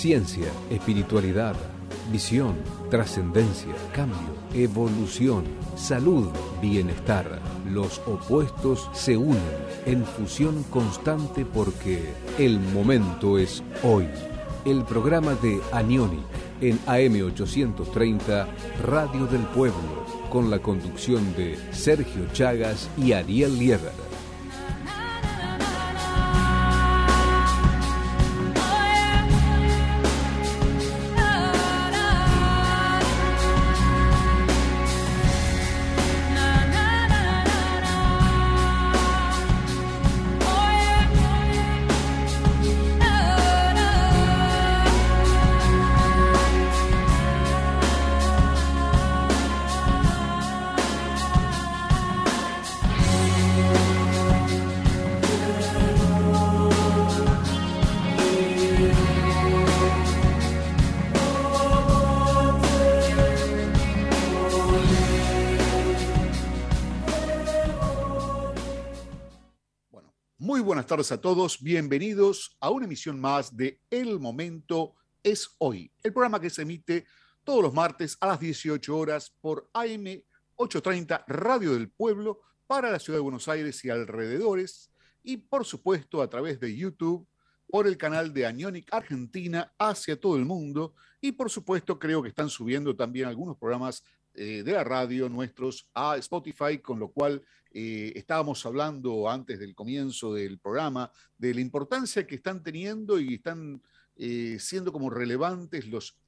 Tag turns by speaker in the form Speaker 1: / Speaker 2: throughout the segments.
Speaker 1: Ciencia, espiritualidad, visión, trascendencia, cambio, evolución, salud, bienestar. Los opuestos se unen en fusión constante porque el momento es hoy. El programa de Anionic en AM830 Radio del Pueblo con la conducción de Sergio Chagas y Ariel Lieber.
Speaker 2: Tardes a todos. Bienvenidos a una emisión más de El Momento es Hoy, el programa que se emite todos los martes a las 18 horas por AM 830 Radio del Pueblo para la ciudad de Buenos Aires y alrededores y por supuesto a través de YouTube por el canal de Anionic Argentina hacia todo el mundo y por supuesto creo que están subiendo también algunos programas eh, de la radio nuestros a Spotify, con lo cual eh, estábamos hablando antes del comienzo del programa de la importancia que están teniendo y están eh, siendo como relevantes los,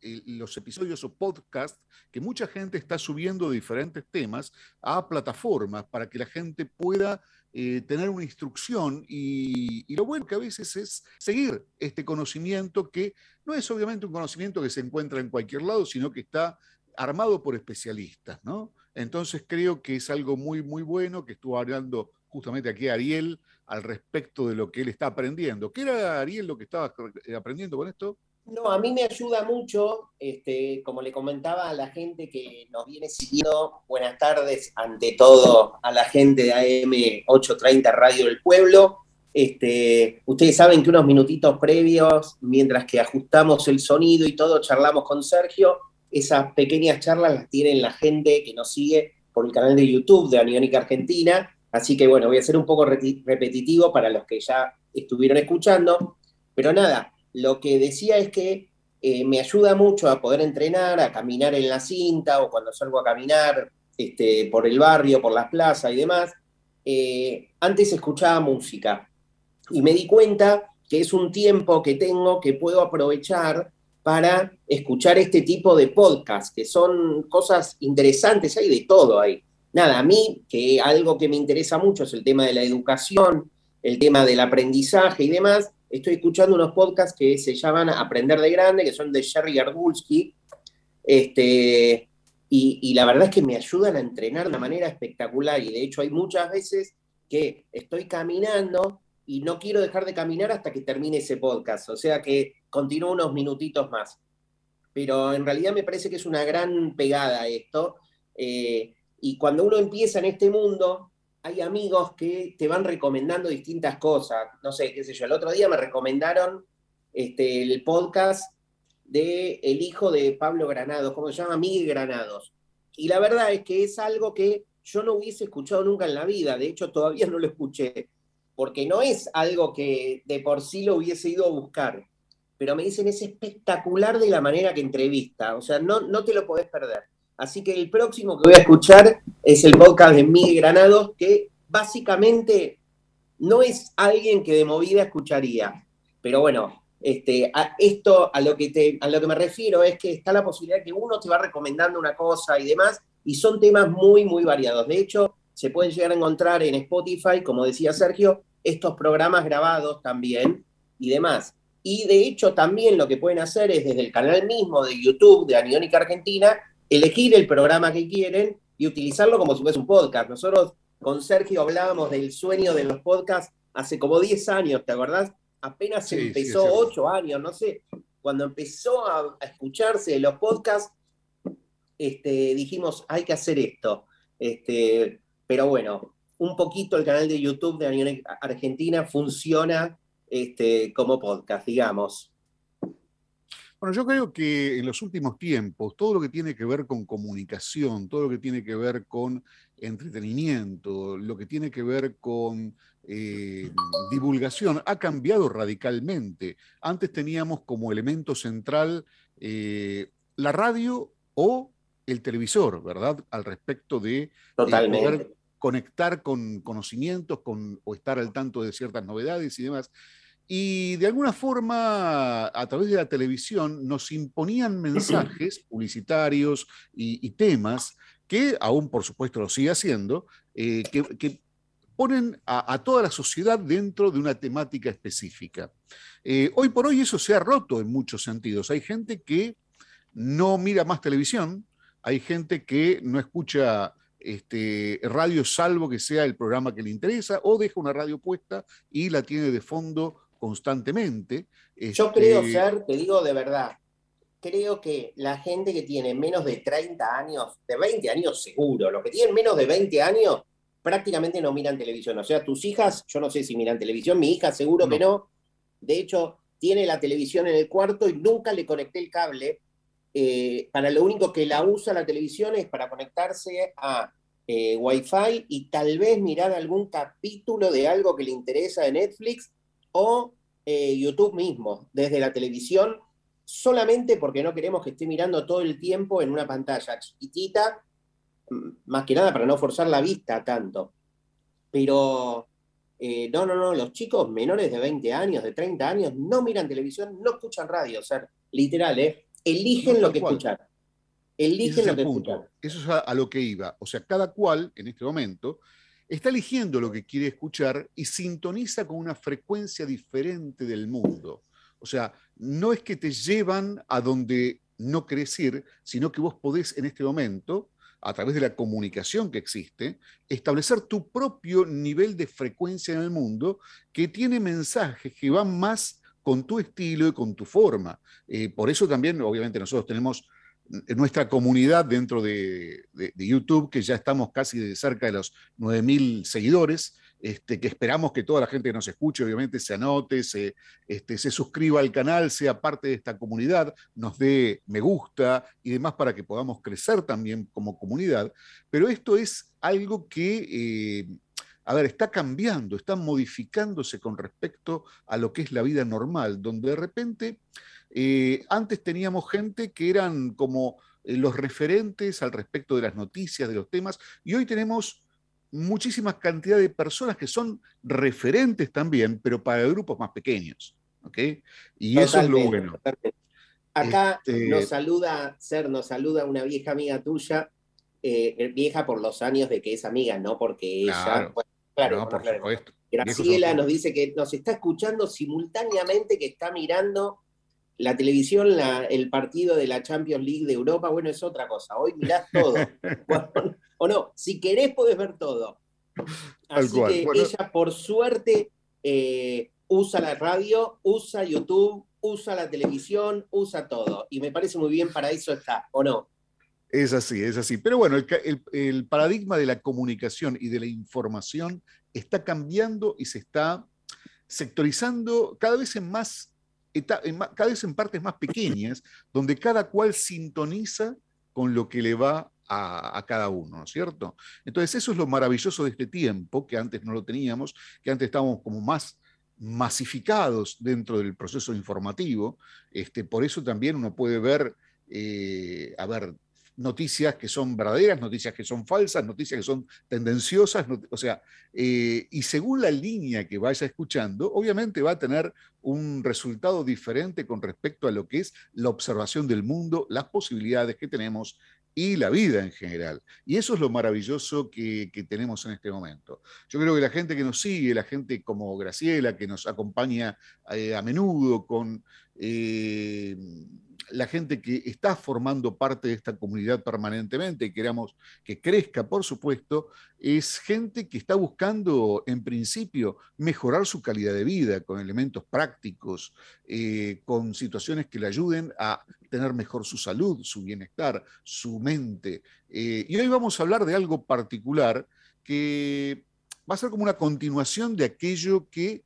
Speaker 2: eh, los episodios o podcasts que mucha gente está subiendo diferentes temas a plataformas para que la gente pueda tener una instrucción y, y, lo bueno que a veces es seguir este conocimiento que no es obviamente un conocimiento que se encuentra en cualquier lado, sino que está armado por especialistas, ¿no? Entonces creo que es algo muy, muy bueno que estuvo hablando justamente aquí Ariel al respecto de lo que él está aprendiendo. ¿Qué era Ariel lo que estaba aprendiendo con esto?
Speaker 3: No, a mí me ayuda mucho, este, como le comentaba a la gente que nos viene siguiendo, buenas tardes ante todo a la gente de AM 830 Radio del Pueblo. Este, ustedes saben que unos minutitos previos, mientras que ajustamos el sonido y todo, charlamos con Sergio esas pequeñas charlas las tienen la gente que nos sigue por el canal de YouTube de Aniónica Argentina. Así que bueno, voy a ser un poco repetitivo para los que ya estuvieron escuchando. Pero nada, lo que decía es que eh, me ayuda mucho a poder entrenar, a caminar en la cinta o cuando salgo a caminar este, por el barrio, por las plazas y demás. Eh, antes escuchaba música y me di cuenta que es un tiempo que tengo que puedo aprovechar para escuchar este tipo de podcast, que son cosas interesantes, hay de todo ahí. Nada, a mí, que algo que me interesa mucho es el tema de la educación, el tema del aprendizaje y demás, estoy escuchando unos podcasts que se llaman Aprender de Grande, que son de Sherry Garbulski, este, y, la verdad es que me ayudan a entrenar de manera espectacular, y de hecho hay muchas veces que estoy caminando y no quiero dejar de caminar hasta que termine ese podcast, o sea que continúo unos minutitos más. Pero en realidad me parece que es una gran pegada esto. Eh, y cuando uno empieza en este mundo, hay amigos que te van recomendando distintas cosas. No sé, qué sé yo. El otro día me recomendaron este, el podcast de el hijo de Pablo Granados, ¿cómo se llama? Miguel Granados. Y la verdad es que es algo que yo no hubiese escuchado nunca en la vida. De hecho, todavía no lo escuché. Porque no es algo que de por sí lo hubiese ido a buscar pero me dicen es espectacular de la manera que entrevista, o sea, no, no te lo podés perder. Así que el próximo que voy a escuchar es el podcast de Miguel Granados, que básicamente no es alguien que de movida escucharía, pero bueno, este, a esto a lo, que te, a lo que me refiero es que está la posibilidad que uno te va recomendando una cosa y demás, y son temas muy, muy variados. De hecho, se pueden llegar a encontrar en Spotify, como decía Sergio, estos programas grabados también y demás. Y de hecho también lo que pueden hacer es desde el canal mismo de YouTube de Aniónica Argentina, elegir el programa que quieren y utilizarlo como si fuese un podcast. Nosotros con Sergio hablábamos del sueño de los podcasts hace como 10 años, ¿te acordás? Apenas empezó, 8 años, no sé. Cuando empezó a, escucharse los podcasts, este, dijimos, hay que hacer esto. Este, pero bueno, un poquito el canal de YouTube de Aniónica Argentina funciona este, como podcast, digamos.
Speaker 2: Bueno, yo creo que en los últimos tiempos, todo lo que tiene que ver con comunicación, todo lo que tiene que ver con entretenimiento, lo que tiene que ver con eh, divulgación, ha cambiado radicalmente. Antes teníamos como elemento central eh, la radio o el televisor, ¿verdad? Al respecto de
Speaker 3: poder
Speaker 2: conectar con conocimientos con, o estar al tanto de ciertas novedades y demás. Y de alguna forma, a través de la televisión, nos imponían mensajes publicitarios y, temas que aún, por supuesto, lo sigue haciendo, eh, que, ponen a, toda la sociedad dentro de una temática específica. Eh, hoy por hoy eso se ha roto en muchos sentidos. Hay gente que no mira más televisión, hay gente que no escucha este, radio salvo que sea el programa que le interesa o deja una radio puesta y la tiene de fondo constantemente.
Speaker 3: Yo creo este, ser, te digo de verdad, creo que la gente que tiene menos de 30 años, de 20 años seguro, los que tienen menos de 20 años, prácticamente no miran televisión. O sea, tus hijas, yo no sé si miran televisión, mi hija seguro que no. De hecho, tiene la televisión en el cuarto y nunca le conecté el cable. Eh, para lo único que la usa la televisión es para conectarse a eh, Wi-Fi y tal vez mirar algún capítulo de algo que le interesa de Netflix o eh, YouTube mismo, desde la televisión, solamente porque no queremos que esté mirando todo el tiempo en una pantalla chiquitita, más que nada para no forzar la vista tanto. Pero eh, no, no, no, los chicos menores de 20 años, de 30 años, no miran televisión, no escuchan radio, o sea, literal, ¿eh? eligen lo que escuchar. Eligen lo que escuchar.
Speaker 2: Eso es a lo que iba. O sea, cada cual en este momento está eligiendo lo que quiere escuchar y sintoniza con una frecuencia diferente del mundo. O sea, no es que te llevan a donde no querés ir, sino que vos podés en este momento, a través de la comunicación que existe, establecer tu propio nivel de frecuencia en el mundo que tiene mensajes que van más con tu estilo y con tu forma. Eh, por eso también, obviamente, nosotros tenemos nuestra comunidad dentro de, YouTube, que ya estamos casi de cerca de los 9.000 seguidores, este, que esperamos que toda la gente que nos escuche, obviamente, se anote, se, este, se suscriba al canal, sea parte de esta comunidad, nos dé me gusta y demás para que podamos crecer también como comunidad. Pero esto es algo que... Eh, a ver, está cambiando, está modificándose con respecto a lo que es la vida normal, donde de repente eh, antes teníamos gente que eran como eh, los referentes al respecto de las noticias, de los temas, y hoy tenemos muchísima cantidad de personas que son referentes también, pero para grupos más pequeños. ¿ok? Y eso es lo bueno.
Speaker 3: Acá este nos saluda, Ser, nos saluda una vieja amiga tuya, eh, vieja por los años de que es amiga, no porque ella. Claro, por supuesto. Graciela nos dice que nos está escuchando simultáneamente, que está mirando la televisión, el partido de la Champions League de Europa, bueno, es otra cosa. Hoy mirás todo. o no, si querés podés ver todo. Así que ella, por suerte, eh, usa la radio, usa YouTube, usa la televisión, usa todo. Y me parece muy bien, para eso está, ¿o no?
Speaker 2: Es así, es así. Pero bueno, el paradigma de la comunicación y de la información está cambiando y se está sectorizando cada vez en más cada vez en partes más pequeñas, donde cada cual sintoniza con lo que le va a, cada uno, ¿no es cierto? Entonces eso es lo maravilloso de este tiempo, que antes no lo teníamos, que antes estábamos como más masificados dentro del proceso informativo. Este, por eso también uno puede ver, eh, a ver, noticias que son verdaderas, noticias que son falsas, noticias que son tendenciosas, o sea, eh, y según la línea que vaya escuchando, obviamente va a tener un resultado diferente con respecto a lo que es la observación del mundo, las posibilidades que tenemos y la vida en general. Y eso es lo maravilloso que, tenemos en este momento. Yo creo que la gente que nos sigue, la gente como Graciela, que nos acompaña eh, a menudo con... Eh, la gente que está formando parte de esta comunidad permanentemente y queramos que crezca, por supuesto, es gente que está buscando, en principio, mejorar su calidad de vida con elementos prácticos, eh, con situaciones que le ayuden a tener mejor su salud, su bienestar, su mente. Eh, y hoy vamos a hablar de algo particular que va a ser como una continuación de aquello que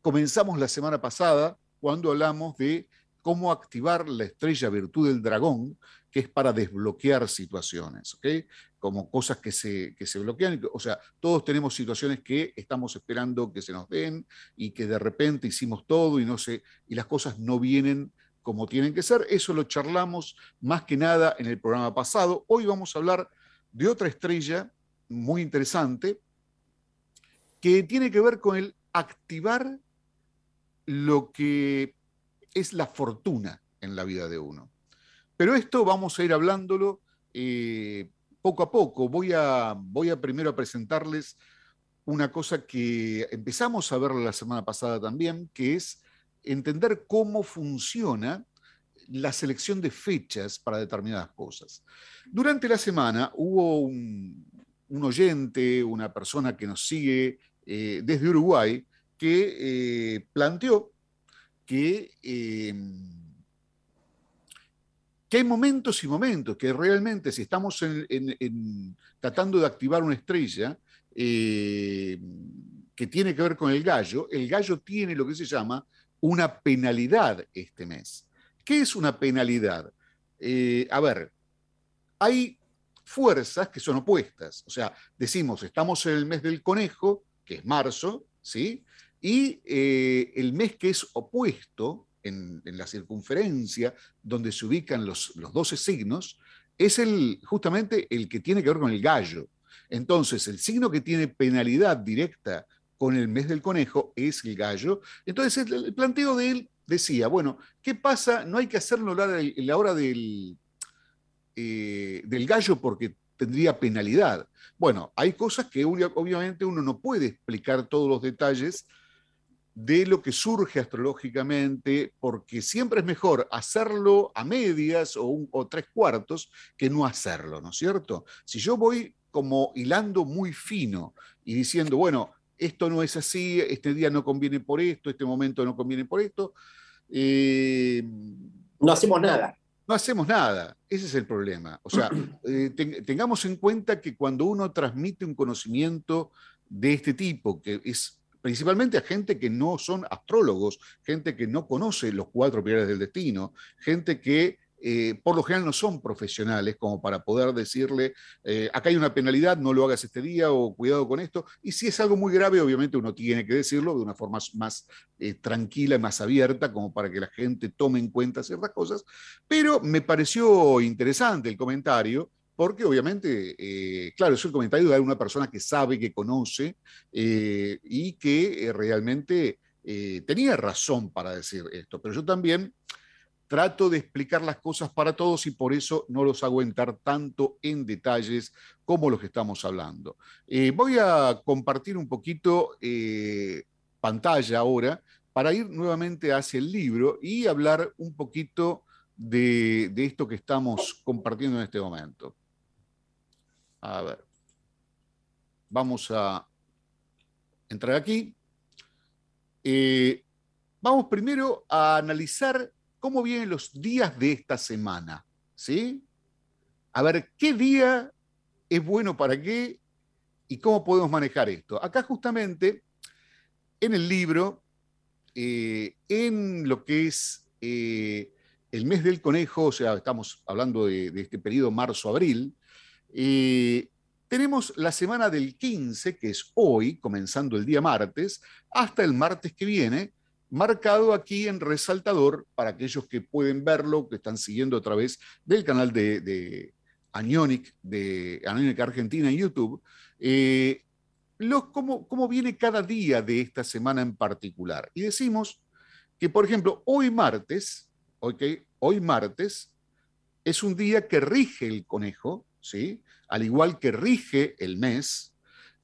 Speaker 2: comenzamos la semana pasada cuando hablamos de cómo activar la estrella virtud del dragón, que es para desbloquear situaciones, ¿ok? Como cosas que se, que se bloquean. O sea, todos tenemos situaciones que estamos esperando que se nos den y que de repente hicimos todo y, no sé, y las cosas no vienen como tienen que ser. Eso lo charlamos más que nada en el programa pasado. Hoy vamos a hablar de otra estrella muy interesante que tiene que ver con el activar lo que es la fortuna en la vida de uno. Pero esto vamos a ir hablándolo eh, poco a poco. Voy a, voy a primero a presentarles una cosa que empezamos a ver la semana pasada también, que es entender cómo funciona la selección de fechas para determinadas cosas. Durante la semana hubo un, oyente, una persona que nos sigue eh, desde Uruguay, que eh, planteó que, em, que, hay momentos y momentos, que realmente si estamos tratando de activar una estrella eh, que tiene que ver con el gallo, el gallo tiene lo que se llama una penalidad este mes. ¿Qué es una penalidad? Eh, a ver, hay fuerzas que son opuestas. O sea, decimos, estamos en el mes del conejo, que es marzo, ¿sí? Y eh, el mes que es opuesto en, la circunferencia, donde se ubican los, los 12 signos, es el, justamente el que tiene que ver con el gallo. Entonces, el signo que tiene penalidad directa con el mes del conejo es el gallo. Entonces el, planteo de él decía, bueno, ¿qué pasa? No hay que hacerlo en la hora del, eh, del gallo porque tendría penalidad. Bueno, hay cosas que obviamente uno no puede explicar todos los detalles de lo que surge astrológicamente, porque siempre es mejor hacerlo a medias o, o tres cuartos que no hacerlo, ¿no es cierto? Si yo voy como hilando muy fino y diciendo, bueno, esto no es así, este día no conviene por esto, este momento no conviene por esto.
Speaker 3: Eh, no hacemos nada.
Speaker 2: No hacemos nada, ese es el problema. O sea, eh, tengamos en cuenta que cuando uno transmite un conocimiento de este tipo, que es principalmente a gente que no son astrólogos, gente que no conoce los cuatro pilares del destino, gente que eh, por lo general no son profesionales como para poder decirle, eh, acá hay una penalidad, no lo hagas este día o cuidado con esto. Y si es algo muy grave, obviamente uno tiene que decirlo de una forma más eh, tranquila y más abierta, como para que la gente tome en cuenta ciertas cosas. Pero me pareció interesante el comentario. Porque obviamente, claro, es el comentario de una persona que sabe, que conoce y que realmente tenía razón para decir esto. Pero yo también trato de explicar las cosas para todos y por eso no los hago entrar tanto en detalles como los que estamos hablando. Eh, voy a compartir un poquito eh, pantalla ahora para ir nuevamente hacia el libro y hablar un poquito de, esto que estamos compartiendo en este momento. A ver, vamos a entrar aquí. Eh, vamos primero a analizar cómo vienen los días de esta semana, ¿sí? A ver, ¿qué día es bueno para qué y cómo podemos manejar esto? Acá justamente, en el libro, eh, en lo que es eh, el mes del conejo, o sea, estamos hablando de, este periodo marzo-abril, eh, tenemos la semana del 15, que es hoy, comenzando el día martes, hasta el martes que viene, marcado aquí en resaltador para aquellos que pueden verlo, que están siguiendo a través del canal de, de Anionic, de Anionic Argentina en YouTube, eh, cómo, cómo viene cada día de esta semana en particular. Y decimos que, por ejemplo, hoy martes, hoy martes es un día que rige el conejo, ¿sí? al igual que rige el mes,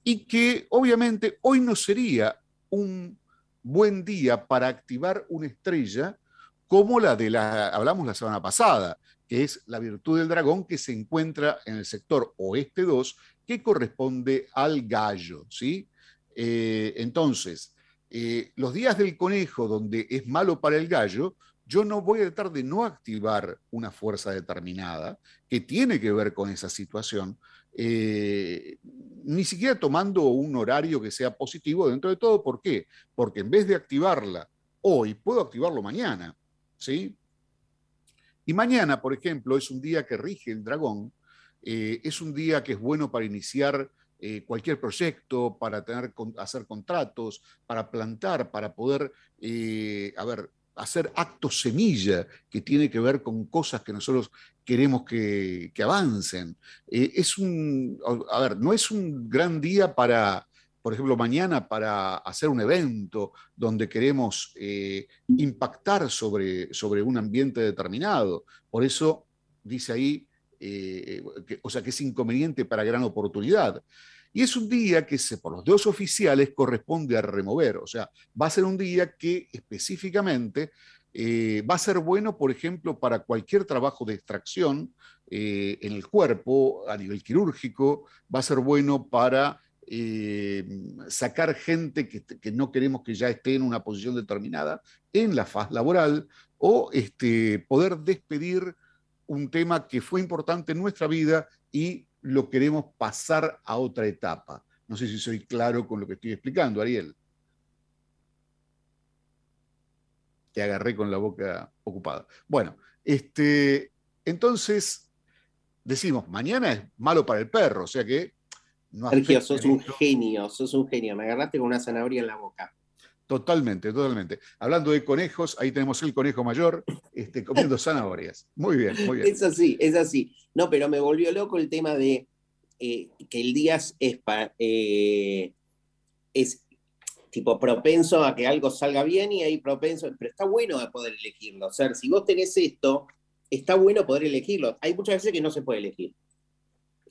Speaker 2: y que obviamente hoy no sería un buen día para activar una estrella como la de la, hablamos la semana pasada, que es la virtud del dragón que se encuentra en el sector oeste 2, que corresponde al gallo, ¿sí? Eh, entonces, eh, los días del conejo donde es malo para el gallo, yo no voy a tratar de no activar una fuerza determinada que tiene que ver con esa situación, eh, ni siquiera tomando un horario que sea positivo dentro de todo. ¿Por qué? Porque en vez de activarla hoy, puedo activarlo mañana. ¿sí? Y mañana, por ejemplo, es un día que rige el dragón, eh, es un día que es bueno para iniciar eh, cualquier proyecto, para tener, hacer contratos, para plantar, para poder, a ver, hacer actos semilla que tiene que ver con cosas que nosotros queremos que, avancen. es un, a ver, no es un gran día para, por ejemplo, mañana para hacer un evento donde queremos impactar sobre, sobre un ambiente determinado. Por eso dice ahí, eh, o sea, que es inconveniente para gran oportunidad. Y es un día que se, por los dos oficiales corresponde a remover, o sea, va a ser un día que específicamente eh, va a ser bueno, por ejemplo, para cualquier trabajo de extracción eh, en el cuerpo a nivel quirúrgico, va a ser bueno para sacar gente que, que, no queremos que ya esté en una posición determinada en la faz laboral o este, poder despedir un tema que fue importante en nuestra vida y lo queremos pasar a otra etapa. No sé si soy claro con lo que estoy explicando, Ariel. Te agarré con la boca ocupada. Bueno, este, entonces decimos, mañana es malo para el perro, o sea que...
Speaker 3: No Sergio, sos un genio, sos un genio. Me agarraste con una zanahoria en la boca.
Speaker 2: Totalmente, totalmente. Hablando de conejos, ahí tenemos el conejo mayor este, comiendo zanahorias. Muy bien, muy bien.
Speaker 3: Es así, es así. No, pero me volvió loco el tema de eh, que el día es, eh, es tipo propenso a que algo salga bien y ahí propenso, pero está bueno poder elegirlo. O sea, si vos tenés esto, está bueno poder elegirlo. Hay muchas veces que no se puede elegir.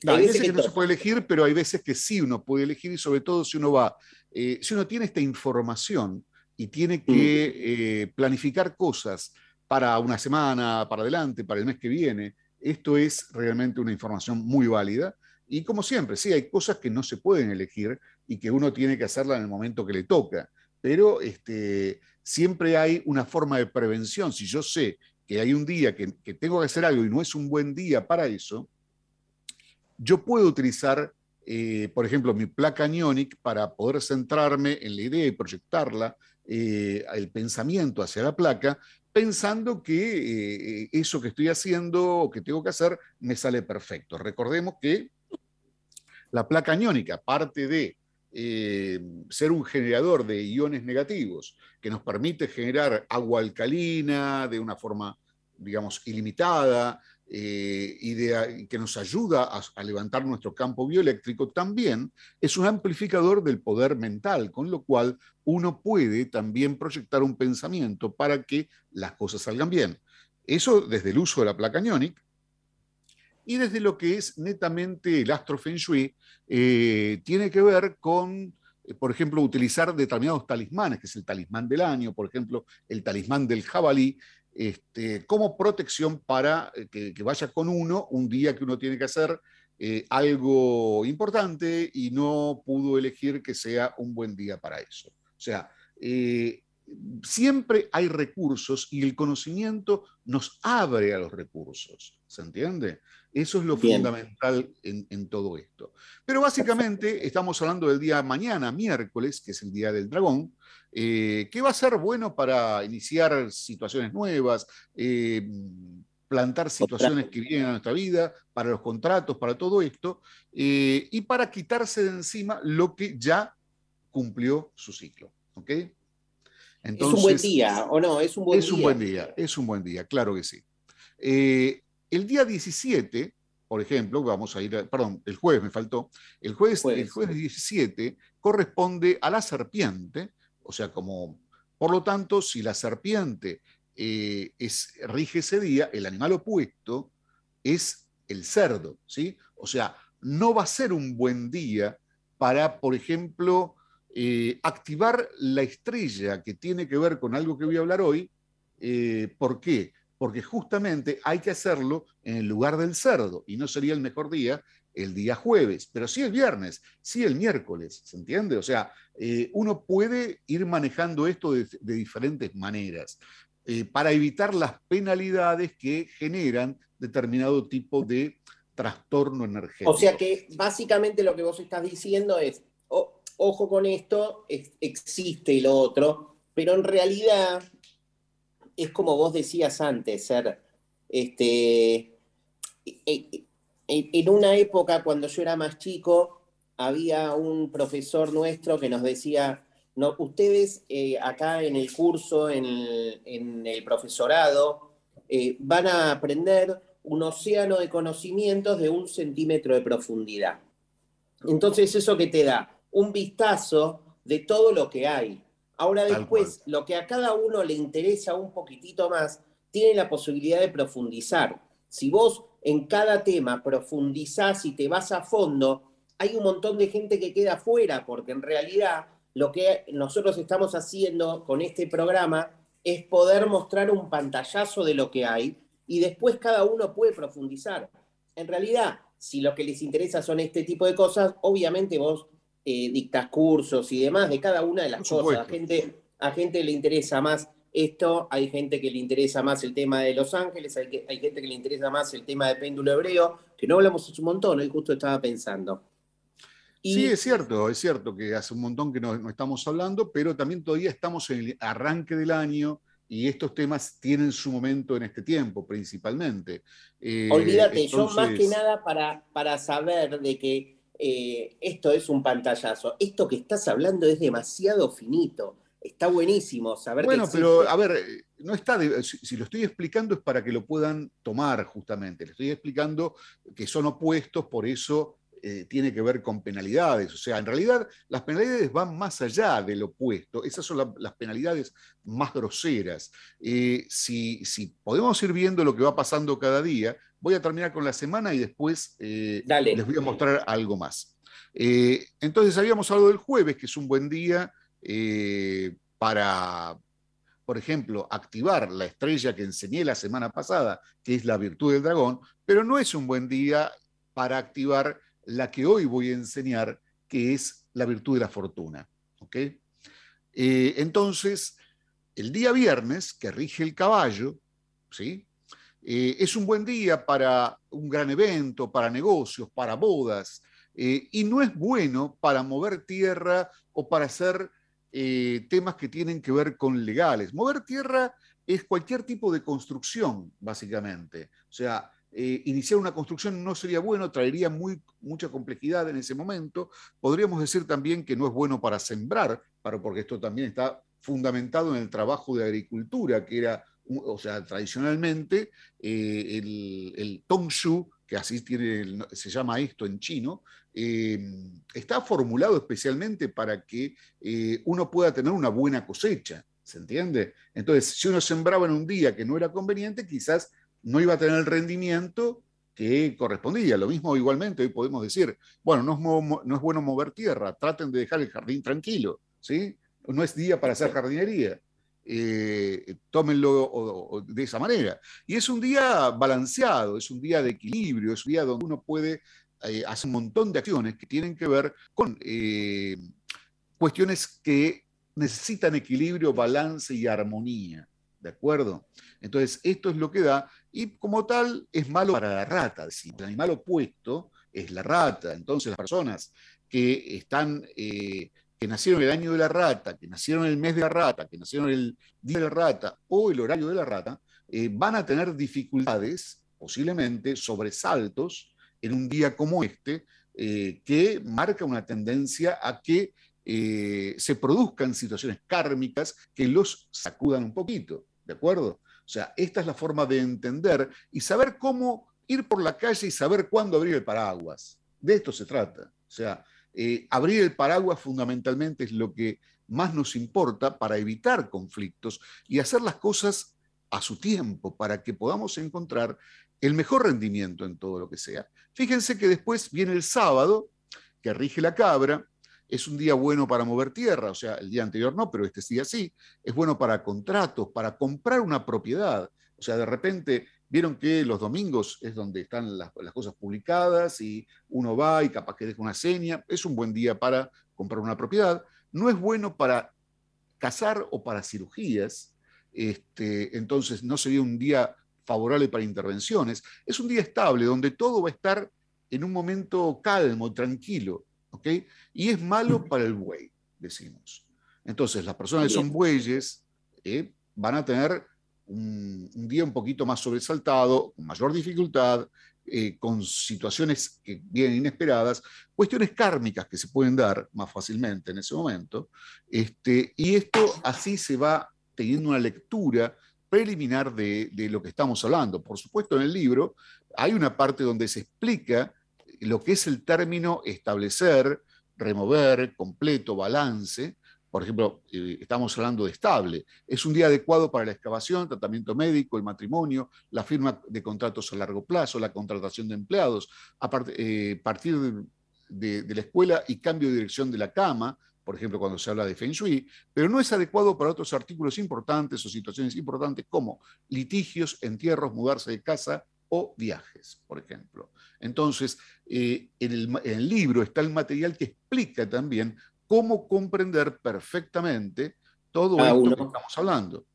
Speaker 2: Hay, veces, que, no se puede elegir, pero hay veces que sí uno puede elegir y sobre todo si uno va eh, si uno tiene esta información y tiene que eh, planificar cosas para una semana, para adelante, para el mes que viene, esto es realmente una información muy válida. Y como siempre, sí, hay cosas que no se pueden elegir y que uno tiene que hacerla en el momento que le toca, pero este, siempre hay una forma de prevención. Si yo sé que hay un día que, que tengo que hacer algo y no es un buen día para eso, yo puedo utilizar eh, por ejemplo, mi placa Ionic para poder centrarme en la idea y proyectarla, eh, el pensamiento hacia la placa, pensando que eh, eso que estoy haciendo o que tengo que hacer me sale perfecto. Recordemos que la placa iónica, aparte de ser un generador de iones negativos que nos permite generar agua alcalina de una forma, digamos, ilimitada, eh, que nos ayuda a, levantar nuestro campo bioeléctrico, también es un amplificador del poder mental, con lo cual uno puede también proyectar un pensamiento para que las cosas salgan bien. Eso desde el uso de la placa Ionic y desde lo que es netamente el astro shui, eh, tiene que ver con eh, por ejemplo, utilizar determinados talismanes, que es el talismán del año, por ejemplo, el talismán del jabalí, este, como protección para eh, que, vaya con uno un día que uno tiene que hacer eh, algo importante y no pudo elegir que sea un buen día para eso. O sea, eh, siempre hay recursos y el conocimiento nos abre a los recursos, ¿se entiende? Eso es lo fundamental en, en, todo esto. Pero básicamente estamos hablando del día mañana, miércoles, que es el día del dragón, eh, que va a ser bueno para iniciar situaciones nuevas, eh, plantar situaciones que vienen a nuestra vida, para los contratos, para todo esto, eh, y para quitarse de encima lo que ya cumplió su ciclo. ¿ok?
Speaker 3: Entonces, es un buen día, ¿o no? Es un buen
Speaker 2: es día. un buen día, es un buen día, claro que sí. El día 17, por ejemplo, vamos a ir, perdón, el jueves me faltó, el jueves, el jueves 17 corresponde a la serpiente, o sea, como, por lo tanto, si la serpiente eh, es, rige ese día, el animal opuesto es el cerdo, ¿sí? O sea, no va a ser un buen día para, por ejemplo, eh, activar la estrella que tiene que ver con algo que voy a hablar hoy. Eh, ¿Por qué? Porque justamente hay que hacerlo en el lugar del cerdo y no sería el mejor día el día jueves, pero sí el viernes, sí el miércoles, ¿se entiende? O sea, eh, uno puede ir manejando esto de, diferentes maneras eh, para evitar las penalidades que generan determinado tipo de trastorno energético.
Speaker 3: O sea que básicamente lo que vos estás diciendo es, ojo con esto, existe lo otro, pero en realidad es como vos decías antes, ser Este, en una época, cuando yo era más chico, había un profesor nuestro que nos decía, no, ustedes eh, acá en el curso, en el, profesorado, eh, van a aprender un océano de conocimientos de un centímetro de profundidad. Entonces, eso que te da un vistazo de todo lo que hay. Ahora después, lo que a cada uno le interesa un poquitito más, tiene la posibilidad de profundizar. Si vos en cada tema profundizás y te vas a fondo, hay un montón de gente que queda fuera, porque en realidad lo que nosotros estamos haciendo con este programa es poder mostrar un pantallazo de lo que hay y después cada uno puede profundizar. En realidad, si lo que les interesa son este tipo de cosas, obviamente vos eh, dictas cursos y demás de cada una de las cosas. A gente, a gente le interesa más esto, hay gente que le interesa más el tema de Los Ángeles, hay, gente que le interesa más el tema de péndulo hebreo, que no hablamos hace un montón, hoy justo estaba pensando.
Speaker 2: Sí, es cierto, es cierto que hace un montón que no, estamos hablando, pero también todavía estamos en el arranque del año y estos temas tienen su momento en este tiempo, principalmente.
Speaker 3: Eh, Olvídate, yo más que nada para, para saber de que eh, esto es un pantallazo, esto que estás hablando es demasiado finito, está buenísimo saber.
Speaker 2: Bueno, pero a ver, no está, si, lo estoy explicando es para que lo puedan tomar justamente, le estoy explicando que son opuestos, por eso eh, tiene que ver con penalidades. O sea, en realidad las penalidades van más allá del opuesto. Esas son las penalidades más groseras. Eh, si, podemos ir viendo lo que va pasando cada día, voy a terminar con la semana y después eh, les voy a mostrar algo más. entonces, habíamos hablado del jueves, que es un buen día para, por ejemplo, activar la estrella que enseñé la semana pasada, que es la virtud del dragón, pero no es un buen día para activar la que hoy voy a enseñar, que es la virtud de la fortuna. Eh, entonces, el día viernes, que rige el caballo, ¿sí? Eh, es un buen día para un gran evento, para negocios, para bodas, eh, y no es bueno para mover tierra o para hacer temas que tienen que ver con legales. Mover tierra es cualquier tipo de construcción, básicamente. O sea, eh, iniciar una construcción no sería bueno, traería muy, mucha complejidad en ese momento. Podríamos decir también que no es bueno para sembrar, para, porque esto también está fundamentado en el trabajo de agricultura, que era, o sea, tradicionalmente eh, el, el tongshu, que así se llama esto en chino, eh, está formulado especialmente para que uno pueda tener una buena cosecha. ¿Se entiende? Entonces, si uno sembraba en un día que no era conveniente, quizás no iba a tener el rendimiento que correspondía. Lo mismo igualmente, hoy podemos decir, bueno, no es, bueno mover tierra, traten de dejar el jardín tranquilo, ¿sí? No es día para hacer jardinería. Eh, tómenlo de esa manera. Y es un día balanceado, es un día de equilibrio, es un día donde uno puede eh, hacer un montón de acciones que tienen que ver con eh, cuestiones que necesitan equilibrio, balance y armonía. ¿De acuerdo? Entonces, esto es lo que da, y como tal, es malo para la rata. el animal opuesto es la rata. Entonces, las personas que están, eh, que nacieron el año de la rata, que nacieron el mes de la rata, que nacieron el día de la rata o el horario de la rata, eh, van a tener dificultades, posiblemente sobresaltos, en un día como este, eh, que marca una tendencia a que se produzcan situaciones kármicas que los sacudan un poquito. ¿De acuerdo? O sea, esta es la forma de entender y saber cómo ir por la calle y saber cuándo abrir el paraguas. De esto se trata. O sea, eh, abrir el paraguas fundamentalmente es lo que más nos importa para evitar conflictos y hacer las cosas a su tiempo para que podamos encontrar el mejor rendimiento en todo lo que sea. Fíjense que después viene el sábado, que rige la cabra, es un día bueno para mover tierra, o sea, el día anterior no, pero este día sí, es bueno para contratos, para comprar una propiedad. O sea, de repente vieron que los domingos es donde están las, cosas publicadas y uno va y capaz que deja una seña, es un buen día para comprar una propiedad. No es bueno para casar o para cirugías, este, entonces no sería un día favorable para intervenciones. Es un día estable donde todo va a estar en un momento calmo, tranquilo. Y es malo para el buey, decimos. Entonces, las personas que son bueyes eh, van a tener un, día un poquito más sobresaltado, con mayor dificultad, eh, con situaciones que vienen inesperadas, cuestiones kármicas que se pueden dar más fácilmente en ese momento, este, y esto así se va teniendo una lectura preliminar de, de, lo que estamos hablando. Por supuesto, en el libro hay una parte donde se explica lo que es el término establecer, remover, completo, balance, por ejemplo, eh, estamos hablando de estable. Es un día adecuado para la excavación, tratamiento médico, el matrimonio, la firma de contratos a largo plazo, la contratación de empleados, a eh, partir de, la escuela y cambio de dirección de la cama, por ejemplo, cuando se habla de Feng Shui, pero no es adecuado para otros artículos importantes o situaciones importantes como litigios, entierros, mudarse de casa o viajes, por ejemplo. Entonces, eh, en el libro está el material que explica también cómo comprender perfectamente todo esto que estamos hablando.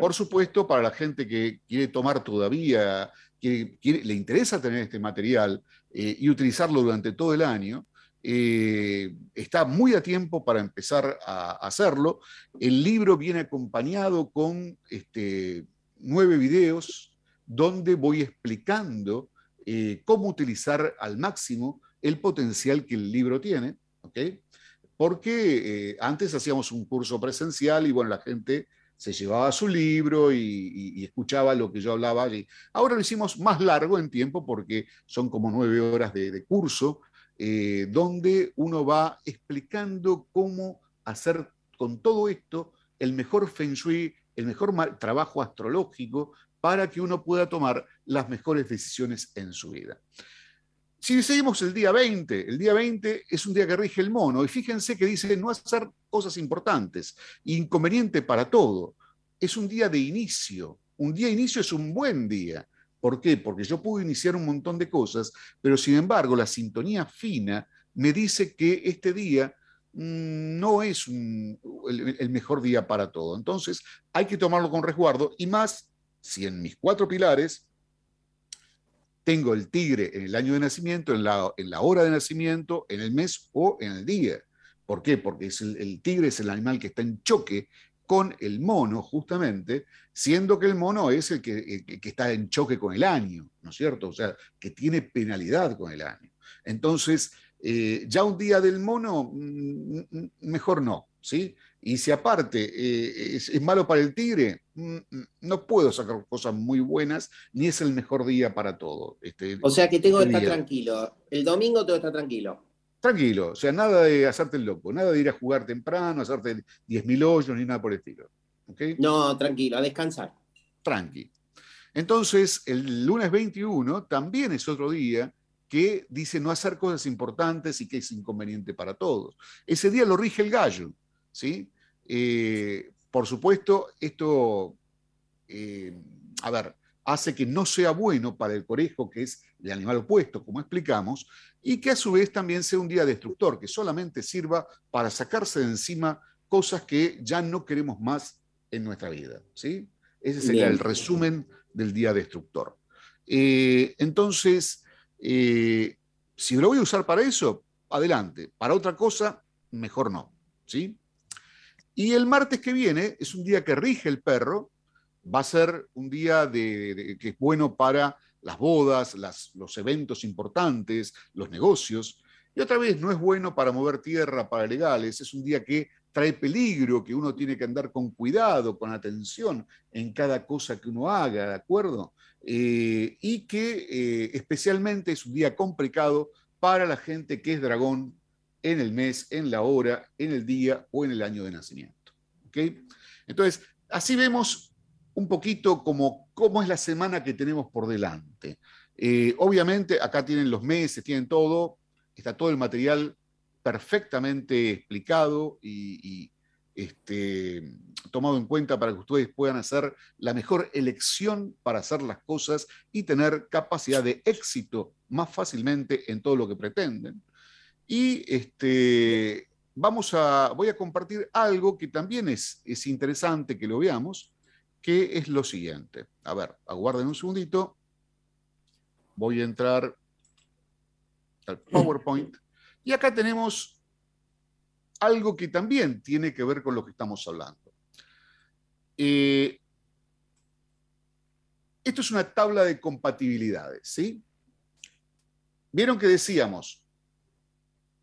Speaker 2: Por supuesto, para la gente que quiere tomar todavía, que le interesa tener este material eh, y utilizarlo durante todo el año, eh, está muy a tiempo para empezar a hacerlo. El libro viene acompañado con este, nueve videos donde voy explicando eh, cómo utilizar al máximo el potencial que el libro tiene. ¿okay? Porque eh, antes hacíamos un curso presencial y bueno, la gente se llevaba su libro y, escuchaba lo que yo hablaba allí. Ahora lo hicimos más largo en tiempo porque son como nueve horas de, curso, eh, donde uno va explicando cómo hacer con todo esto el mejor feng shui, el mejor trabajo astrológico para que uno pueda tomar las mejores decisiones en su vida. Si seguimos el día 20, el día 20 es un día que rige el mono, y fíjense que dice no hacer cosas importantes, inconveniente para todo. Es un día de inicio. Un día de inicio es un buen día. ¿Por qué? Porque yo puedo iniciar un montón de cosas, pero sin embargo la sintonía fina me dice que este día mm, no es el mejor día para todo. Entonces hay que tomarlo con resguardo y más si en mis cuatro pilares tengo el tigre en el año de nacimiento, en la, hora de nacimiento, en el mes o en el día. ¿Por qué? Porque el, tigre es el animal que está en choque con el mono, justamente, siendo que el mono es el que, está en choque con el año, ¿no es cierto? O sea, que tiene penalidad con el año. Entonces, eh, ya un día del mono, mm, mm, mejor no, ¿sí? Y si aparte eh, es, malo para el tigre, mm, mm, no puedo sacar cosas muy buenas, ni es el mejor día para todo.
Speaker 3: Este, o sea que tengo que este estar tranquilo. El domingo tengo que estar tranquilo.
Speaker 2: Tranquilo, o sea, nada de hacerte el loco, nada de ir a jugar temprano, hacerte 10.000 hoyos, ni nada por el estilo.
Speaker 3: No, tranquilo, a descansar.
Speaker 2: Tranqui. Entonces, el lunes 21 también es otro día que dice no hacer cosas importantes y que es inconveniente para todos. Ese día lo rige el gallo. ¿Sí? Eh, por supuesto, esto, eh, a ver, hace que no sea bueno para el conejo, que es el animal opuesto, como explicamos, y que a su vez también sea un día destructor, que solamente sirva para sacarse de encima cosas que ya no queremos más en nuestra vida. ¿sí? Ese sería el resumen del día destructor. Eh, entonces, si lo voy a usar para eso, adelante. Para otra cosa, mejor no. ¿sí? Y el martes que viene es un día que rige el perro, va a ser un día que es bueno para las bodas, los eventos importantes, los negocios. Y otra vez, no es bueno para mover tierra, para legales, es un día que trae peligro, que uno tiene que andar con cuidado, con atención en cada cosa que uno haga, ¿de acuerdo? Eh, y que eh, especialmente es un día complicado para la gente que es dragón en el mes, en la hora, en el día o en el año de nacimiento. ¿Okay? Entonces, así vemos un poquito cómo, cómo es la semana que tenemos por delante. Eh, obviamente, acá tienen los meses, tienen todo, está todo el material perfectamente explicado y, este, tomado en cuenta para que ustedes puedan hacer la mejor elección para hacer las cosas y tener capacidad de éxito más fácilmente en todo lo que pretenden. Y este, vamos a, voy a compartir algo que también es, es interesante que lo veamos, que es lo siguiente. A ver, aguarden un segundito. Voy a entrar al PowerPoint. Y acá tenemos algo que también tiene que ver con lo que estamos hablando. Eh, esto es una tabla de compatibilidades, ¿sí? Vieron que decíamos,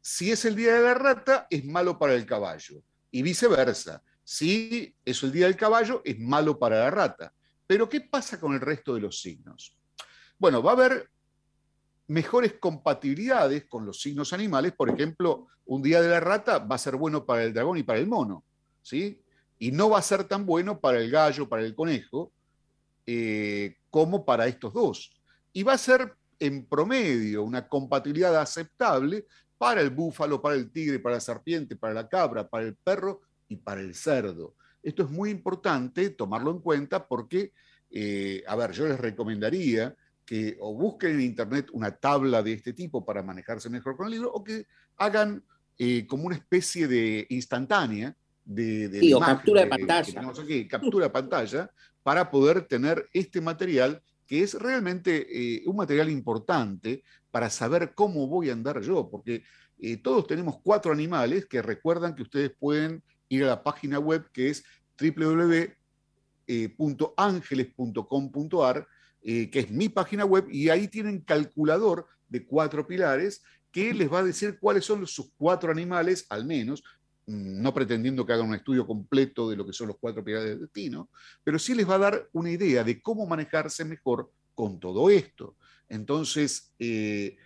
Speaker 2: si es el día de la rata, es malo para el caballo, y viceversa. Si es el día del caballo, es malo para la rata. Pero ¿qué pasa con el resto de los signos? Bueno, va a haber mejores compatibilidades con los signos animales. Por ejemplo, un día de la rata va a ser bueno para el dragón y para el mono, ¿sí? Y no va a ser tan bueno para el gallo, para el conejo, eh, como para estos dos. Y va a ser en promedio una compatibilidad aceptable para el búfalo, para el tigre, para la serpiente, para la cabra, para el perro y para el cerdo. Esto es muy importante tomarlo en cuenta porque, eh, a ver, yo les recomendaría que o busquen en internet una tabla de este tipo para manejarse mejor con el libro o que hagan eh, como una especie de instantánea de,
Speaker 3: de captura de pantalla.
Speaker 2: captura pantalla para poder tener este material que es realmente eh, un material importante para saber cómo voy a andar yo, porque eh, todos tenemos cuatro animales que recuerdan que ustedes pueden ir a la página web que es www.angeles.com.ar eh, que es mi página web, y ahí tienen calculador de cuatro pilares que les va a decir cuáles son sus cuatro animales, al menos, mm, no pretendiendo que hagan un estudio completo de lo que son los cuatro pilares del destino, pero sí les va a dar una idea de cómo manejarse mejor con todo esto. Entonces, eh,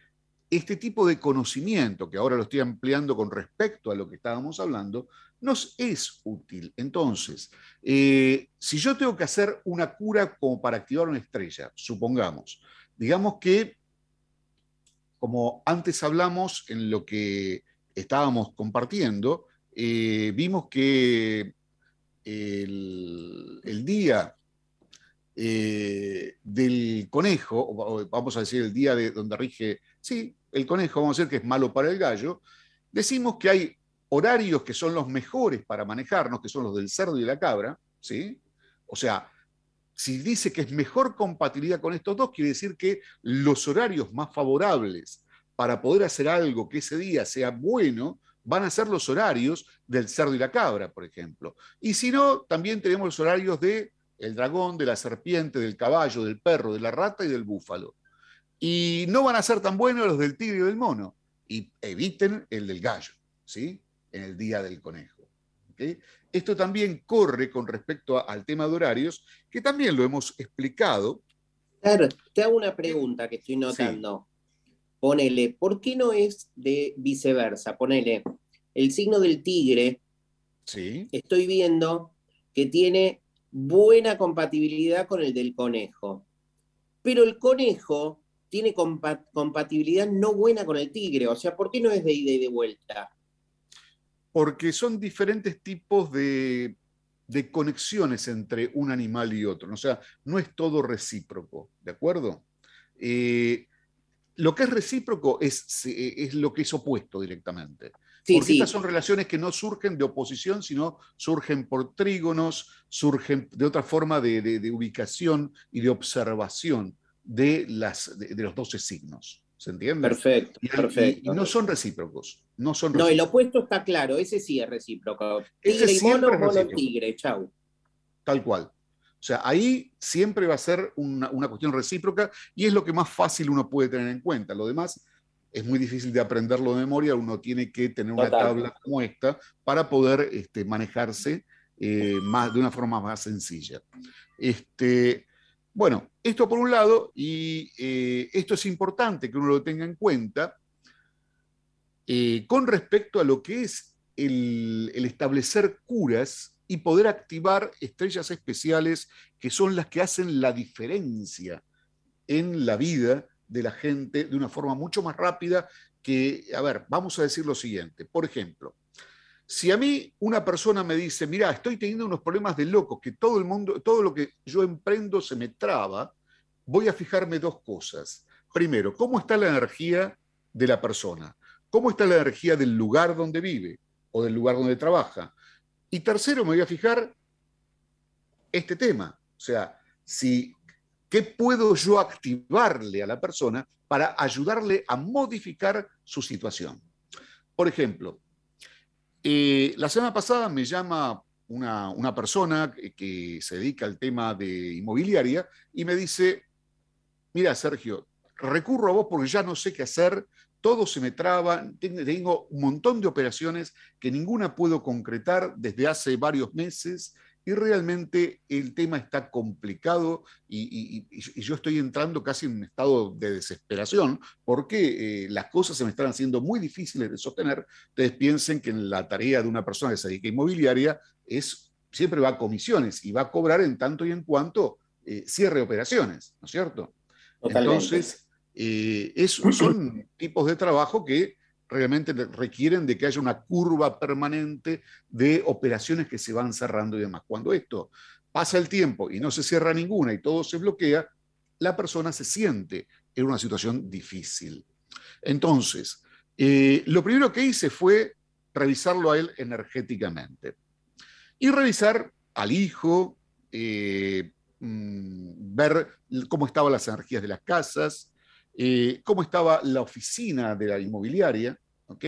Speaker 2: este tipo de conocimiento, que ahora lo estoy ampliando con respecto a lo que estábamos hablando, nos es útil. Entonces, eh, si yo tengo que hacer una cura como para activar una estrella, supongamos, digamos que, como antes hablamos en lo que estábamos compartiendo, eh, vimos que el, día eh, del conejo, vamos a decir el día de donde rige, sí, el conejo, vamos a decir que es malo para el gallo, decimos que hay horarios que son los mejores para manejarnos, que son los del cerdo y la cabra, ¿sí? O sea, si dice que es mejor compatibilidad con estos dos, quiere decir que los horarios más favorables para poder hacer algo que ese día sea bueno, van a ser los horarios del cerdo y la cabra, por ejemplo. Y si no, también tenemos los horarios de el dragón, de la serpiente, del caballo, del perro, de la rata y del búfalo. Y no van a ser tan buenos los del tigre y del mono. Y eviten el del gallo, ¿sí? en el día del conejo. Esto también corre con respecto al tema de horarios, que también lo hemos explicado.
Speaker 3: Claro, te hago una pregunta que estoy notando. Ponele, ¿por qué no es de viceversa? Ponele, el signo del tigre,
Speaker 2: sí.
Speaker 3: estoy viendo que tiene buena compatibilidad con el del conejo, pero el conejo tiene compatibilidad no buena con el tigre, o sea, ¿por qué no es de ida y de vuelta?
Speaker 2: porque son diferentes tipos de, conexiones entre un animal y otro. O sea, no es todo recíproco, ¿de acuerdo? Eh, lo que es recíproco es, es, lo que es opuesto directamente. Porque estas son relaciones que no surgen de oposición, sino surgen por trígonos, surgen de otra forma de, ubicación y de observación de, las, de los doce signos. ¿Se entiende?
Speaker 3: Perfecto, y, perfecto.
Speaker 2: Y, no son recíprocos. No, son
Speaker 3: no, el opuesto está claro, ese sí es recíproco.
Speaker 2: Tigre y mono, mono
Speaker 3: tigre, chau.
Speaker 2: Tal cual. O sea, ahí siempre va a ser una, cuestión recíproca y es lo que más fácil uno puede tener en cuenta. Lo demás es muy difícil de aprenderlo de memoria, uno tiene que tener una tabla como esta para poder este, manejarse eh, más, de una forma más sencilla. Este, bueno, esto por un lado, y eh, esto es importante que uno lo tenga en cuenta eh, con respecto a lo que es el, establecer curas y poder activar estrellas especiales que son las que hacen la diferencia en la vida de la gente de una forma mucho más rápida que, a ver, vamos a decir lo siguiente. Por ejemplo, si a mí una persona me dice, mira, estoy teniendo unos problemas de locos, que todo el mundo, todo lo que yo emprendo se me traba, voy a fijarme dos cosas. Primero, ¿cómo está la energía de la persona? ¿Cómo está la energía del lugar donde vive o del lugar donde trabaja? Y tercero, me voy a fijar este tema. O sea, si, ¿qué puedo yo activarle a la persona para ayudarle a modificar su situación? Por ejemplo, eh, la semana pasada me llama una, persona que, se dedica al tema de inmobiliaria y me dice, mira Sergio, recurro a vos porque ya no sé qué hacer, todo se me traba, tengo un montón de operaciones que ninguna puedo concretar desde hace varios meses y realmente el tema está complicado y, yo estoy entrando casi en un estado de desesperación porque eh, las cosas se me están haciendo muy difíciles de sostener. Ustedes piensen que en la tarea de una persona que se dedica a inmobiliaria es, siempre va a comisiones y va a cobrar en tanto y en cuanto eh, cierre operaciones, ¿no es cierto? Entonces, eh, son tipos de trabajo que realmente requieren de que haya una curva permanente de operaciones que se van cerrando y demás. Cuando esto pasa el tiempo y no se cierra ninguna y todo se bloquea, la persona se siente en una situación difícil. Entonces, eh, lo primero que hice fue revisarlo a él energéticamente y revisar al hijo, eh, mm, ver cómo estaban las energías de las casas, eh, cómo estaba la oficina de la inmobiliaria, ¿ok?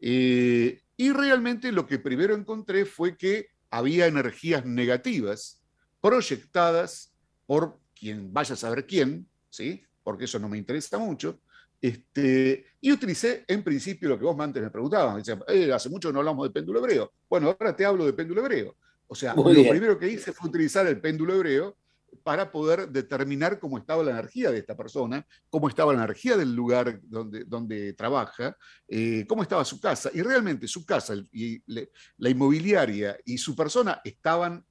Speaker 2: Eh, y realmente lo que primero encontré fue que había energías negativas proyectadas por quien vaya a saber quién, ¿sí? Porque eso no me interesa mucho. Este, y utilicé en principio lo que vos antes me preguntabas. Eh, hace mucho no hablamos de péndulo hebreo. Bueno, ahora te hablo de péndulo hebreo. O sea, lo primero que hice fue utilizar el péndulo hebreo para poder determinar cómo estaba la energía de esta persona, cómo estaba la energía del lugar donde, donde trabaja, eh, cómo estaba su casa. Y realmente su casa y la inmobiliaria y su persona estaban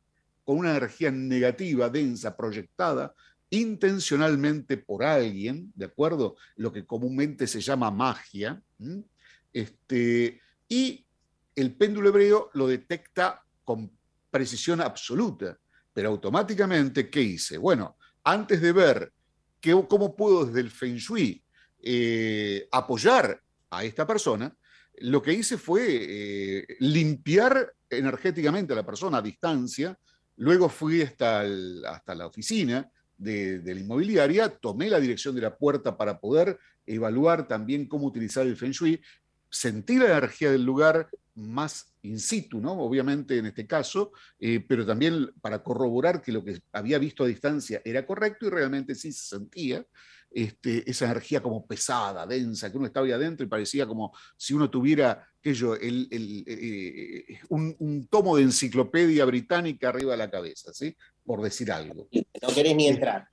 Speaker 2: con una energía negativa, densa, proyectada intencionalmente por alguien, ¿de acuerdo? Lo que comúnmente se llama magia. Este, y el péndulo hebreo lo detecta con precisión absoluta. Pero automáticamente, ¿qué hice? Bueno, antes de ver cómo puedo desde el Feng Shui eh, apoyar a esta persona, lo que hice fue eh, limpiar energéticamente a la persona a distancia, luego fui hasta, hasta la oficina de, de, la inmobiliaria, tomé la dirección de la puerta para poder evaluar también cómo utilizar el Feng Shui, sentí la energía del lugar, más in situ, ¿no? Obviamente en este caso, eh, pero también para corroborar que lo que había visto a distancia era correcto y realmente sí se sentía este, esa energía como pesada, densa, que uno estaba ahí adentro y parecía como si uno tuviera, el, eh, un, tomo de enciclopedia británica arriba de la cabeza, ¿sí? Por decir algo.
Speaker 3: No querés ni entrar.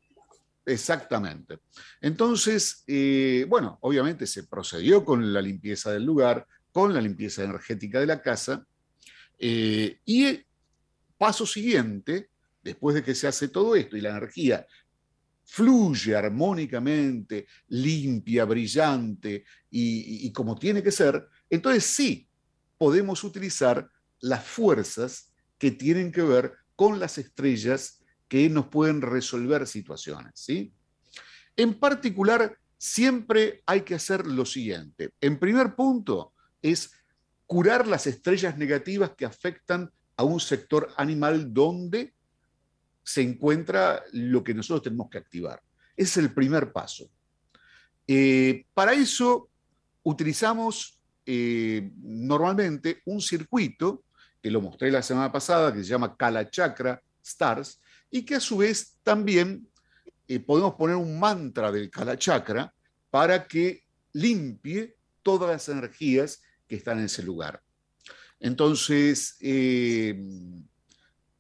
Speaker 2: Exactamente. Entonces, eh, bueno, obviamente se procedió con la limpieza del lugar, con la limpieza energética de la casa. Eh, y paso siguiente, después de que se hace todo esto y la energía fluye armónicamente, limpia, brillante y, como tiene que ser, entonces sí podemos utilizar las fuerzas que tienen que ver con las estrellas que nos pueden resolver situaciones. ¿sí? En particular, siempre hay que hacer lo siguiente. En primer punto, es curar las estrellas negativas que afectan a un sector animal donde se encuentra lo que nosotros tenemos que activar. Es el primer paso. Eh, para eso utilizamos eh, normalmente un circuito, que lo mostré la semana pasada, que se llama Kala Chakra Stars, y que a su vez también eh, podemos poner un mantra del Kala Chakra para que limpie todas las energías que están en ese lugar. Entonces, eh,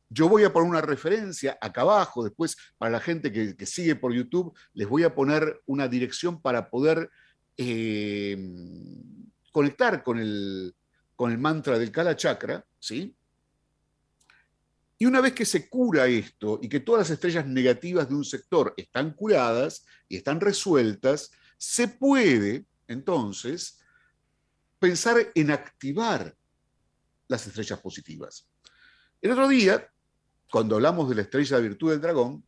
Speaker 2: yo voy a poner una referencia acá abajo, después para la gente que, sigue por YouTube, les voy a poner una dirección para poder eh, conectar con el, con el mantra del Kala Chakra, ¿sí? Y una vez que se cura esto y que todas las estrellas negativas de un sector están curadas y están resueltas, se puede entonces pensar en activar las estrellas positivas. El otro día, cuando hablamos de la estrella de virtud del dragón,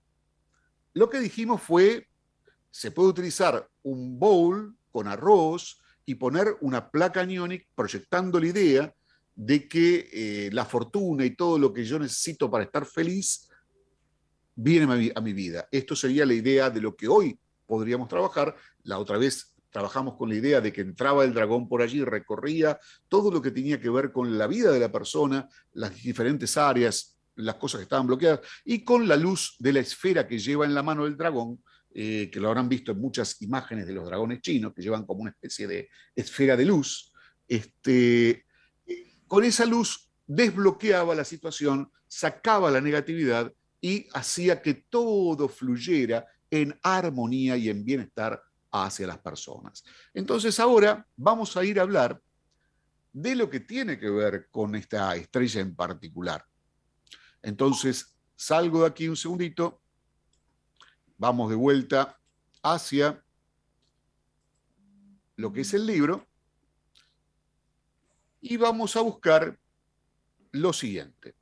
Speaker 2: lo que dijimos fue, se puede utilizar un bowl con arroz y poner una placa aniónica proyectando la idea de que eh, la fortuna y todo lo que yo necesito para estar feliz viene a mi vida. Esto sería la idea de lo que hoy podríamos trabajar. La otra vez trabajamos con la idea de que entraba el dragón por allí, recorría todo lo que tenía que ver con la vida de la persona, las diferentes áreas, las cosas que estaban bloqueadas, y con la luz de la esfera que lleva en la mano el dragón, eh, que lo habrán visto en muchas imágenes de los dragones chinos, que llevan como una especie de esfera de luz. Este, con esa luz desbloqueaba la situación, sacaba la negatividad y hacía que todo fluyera en armonía y en bienestar hacia las personas. Entonces ahora vamos a ir a hablar de lo que tiene que ver con esta estrella en particular. Entonces salgo de aquí un segundito, vamos de vuelta hacia lo que es el libro y vamos a buscar lo siguiente.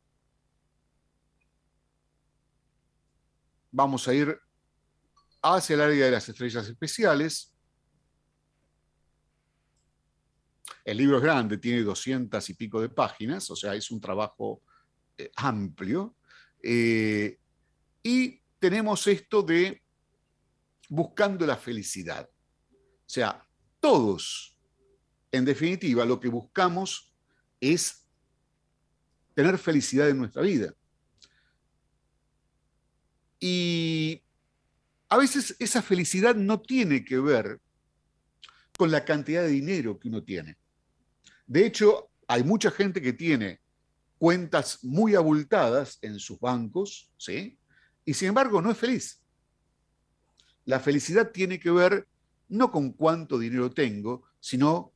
Speaker 2: Vamos a ir hacia el área de las estrellas especiales. El libro es grande, tiene doscientas y pico de páginas, o sea, es un trabajo eh, amplio. Eh, y tenemos esto de buscando la felicidad. O sea, todos, en definitiva, lo que buscamos es tener felicidad en nuestra vida. Y a veces esa felicidad no tiene que ver con la cantidad de dinero que uno tiene. De hecho, hay mucha gente que tiene cuentas muy abultadas en sus bancos, ¿sí? Y sin embargo no es feliz. La felicidad tiene que ver no con cuánto dinero tengo, sino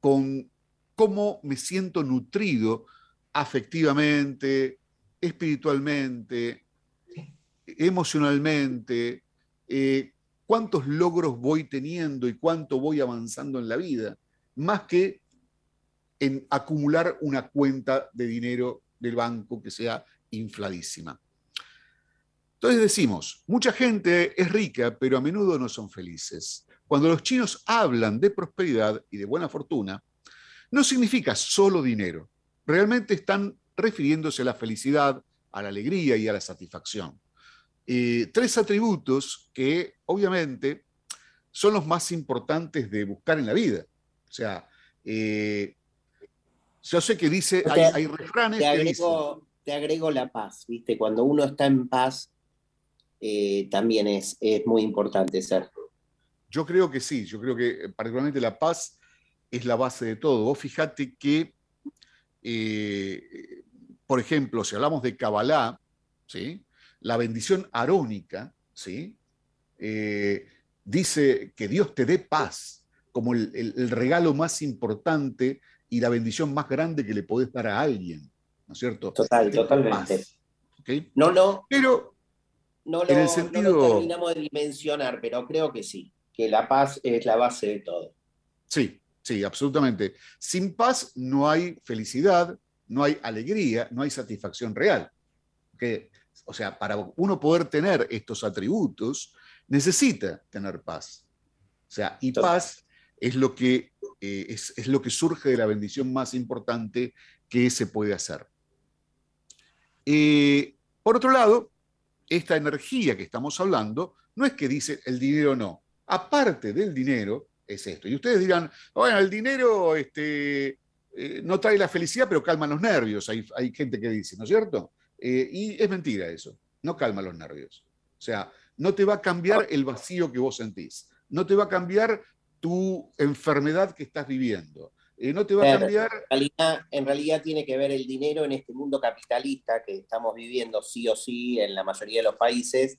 Speaker 2: con cómo me siento nutrido afectivamente, espiritualmente, emocionalmente, eh, cuántos logros voy teniendo y cuánto voy avanzando en la vida, más que en acumular una cuenta de dinero del banco que sea infladísima. Entonces decimos, mucha gente es rica, pero a menudo no son felices. Cuando los chinos hablan de prosperidad y de buena fortuna, no significa solo dinero. Realmente están refiriéndose a la felicidad, a la alegría y a la satisfacción. Eh, tres atributos que obviamente son los más importantes de buscar en la vida. O sea, eh, yo sé que dice, hay, refranes
Speaker 3: te agrego, Te agrego la paz, ¿viste? Cuando uno está en paz, eh, también es, es muy importante ser.
Speaker 2: Yo creo que sí, yo creo que particularmente la paz es la base de todo. Vos fijate que, por ejemplo, si hablamos de Kabbalah, ¿sí? La bendición arónica, ¿sí? Eh, dice que Dios te dé paz como el, regalo más importante y la bendición más grande que le podés dar a alguien, ¿no es cierto?
Speaker 3: Total, totalmente. No, no.
Speaker 2: Pero
Speaker 3: no lo, terminamos de dimensionar, pero creo que sí, que la paz es la base de todo.
Speaker 2: Sí, sí, absolutamente. Sin paz no hay felicidad, no hay alegría, no hay satisfacción real. Que o sea, para uno poder tener estos atributos, necesita tener paz. O sea, y paz es lo que, eh, es, lo que surge de la bendición más importante que se puede hacer. Eh, por otro lado, esta energía que estamos hablando no es que dice el dinero no. Aparte del dinero, es esto. Y ustedes dirán, bueno, el dinero este, eh, no trae la felicidad, pero calma los nervios. Hay, hay gente que dice, ¿no es cierto? Eh, y es mentira eso, no calma los nervios. O sea, no te va a cambiar el vacío que vos sentís, no te va a cambiar tu enfermedad que estás viviendo. Eh, no te va a cambiar...
Speaker 3: En realidad, tiene que ver el dinero en este mundo capitalista que estamos viviendo sí o sí en la mayoría de los países,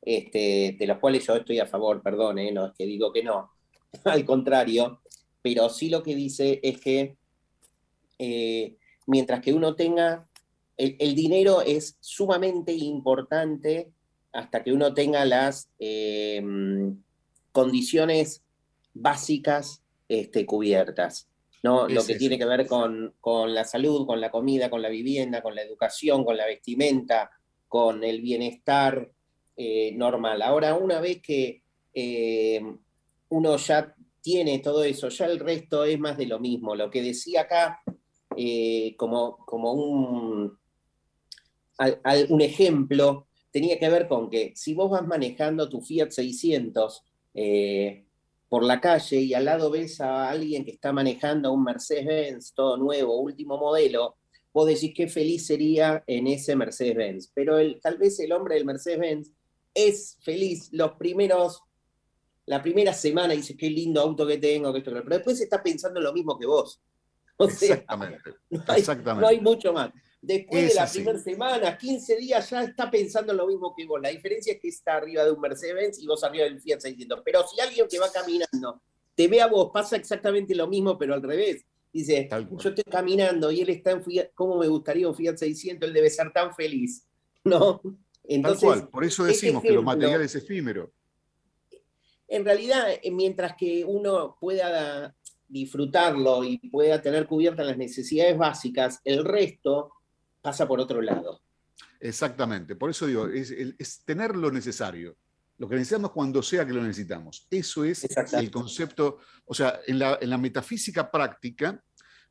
Speaker 3: este, de los cuales yo estoy a favor, perdón, eh, no es que digo que no, al contrario, pero sí lo que dice es que mientras que uno tenga el, dinero es sumamente importante hasta que uno tenga las eh, condiciones básicas este, cubiertas. ¿no? Lo que tiene que ver con, la salud, con la comida, con la vivienda, con la educación, con la vestimenta, con el bienestar eh, normal. Ahora, una vez que eh, uno ya tiene todo eso, ya el resto es más de lo mismo. Lo que decía acá, como, como un, un ejemplo tenía que ver con que si vos vas manejando tu Fiat 600 eh, por la calle y al lado ves a alguien que está manejando un Mercedes-Benz todo nuevo, último modelo, vos decís qué feliz sería en ese Mercedes-Benz. Pero el, tal vez el hombre del Mercedes-Benz es feliz los primeros, la primera semana, dice qué lindo auto que tengo, que esto, pero después está pensando lo mismo que vos.
Speaker 2: exactamente,
Speaker 3: exactamente. no hay mucho más. Después de la primera semana, 15 días, ya está pensando lo mismo que vos. La diferencia es que está arriba de un Mercedes y vos arriba del Fiat 600. Pero si alguien que va caminando te ve a vos, pasa exactamente lo mismo, pero al revés. Dice, yo estoy caminando y él está en Fiat, ¿cómo me gustaría un Fiat 600? Él debe ser tan feliz, ¿no?
Speaker 2: Entonces, Tal cual, por eso decimos que lo material es efímero.
Speaker 3: En realidad, eh, mientras que uno pueda disfrutarlo y pueda tener cubiertas las necesidades básicas, el resto pasa por otro lado.
Speaker 2: Exactamente, por eso digo, es, tener lo necesario, lo que necesitamos cuando sea que lo necesitamos. Eso es el concepto, o sea, en la, metafísica práctica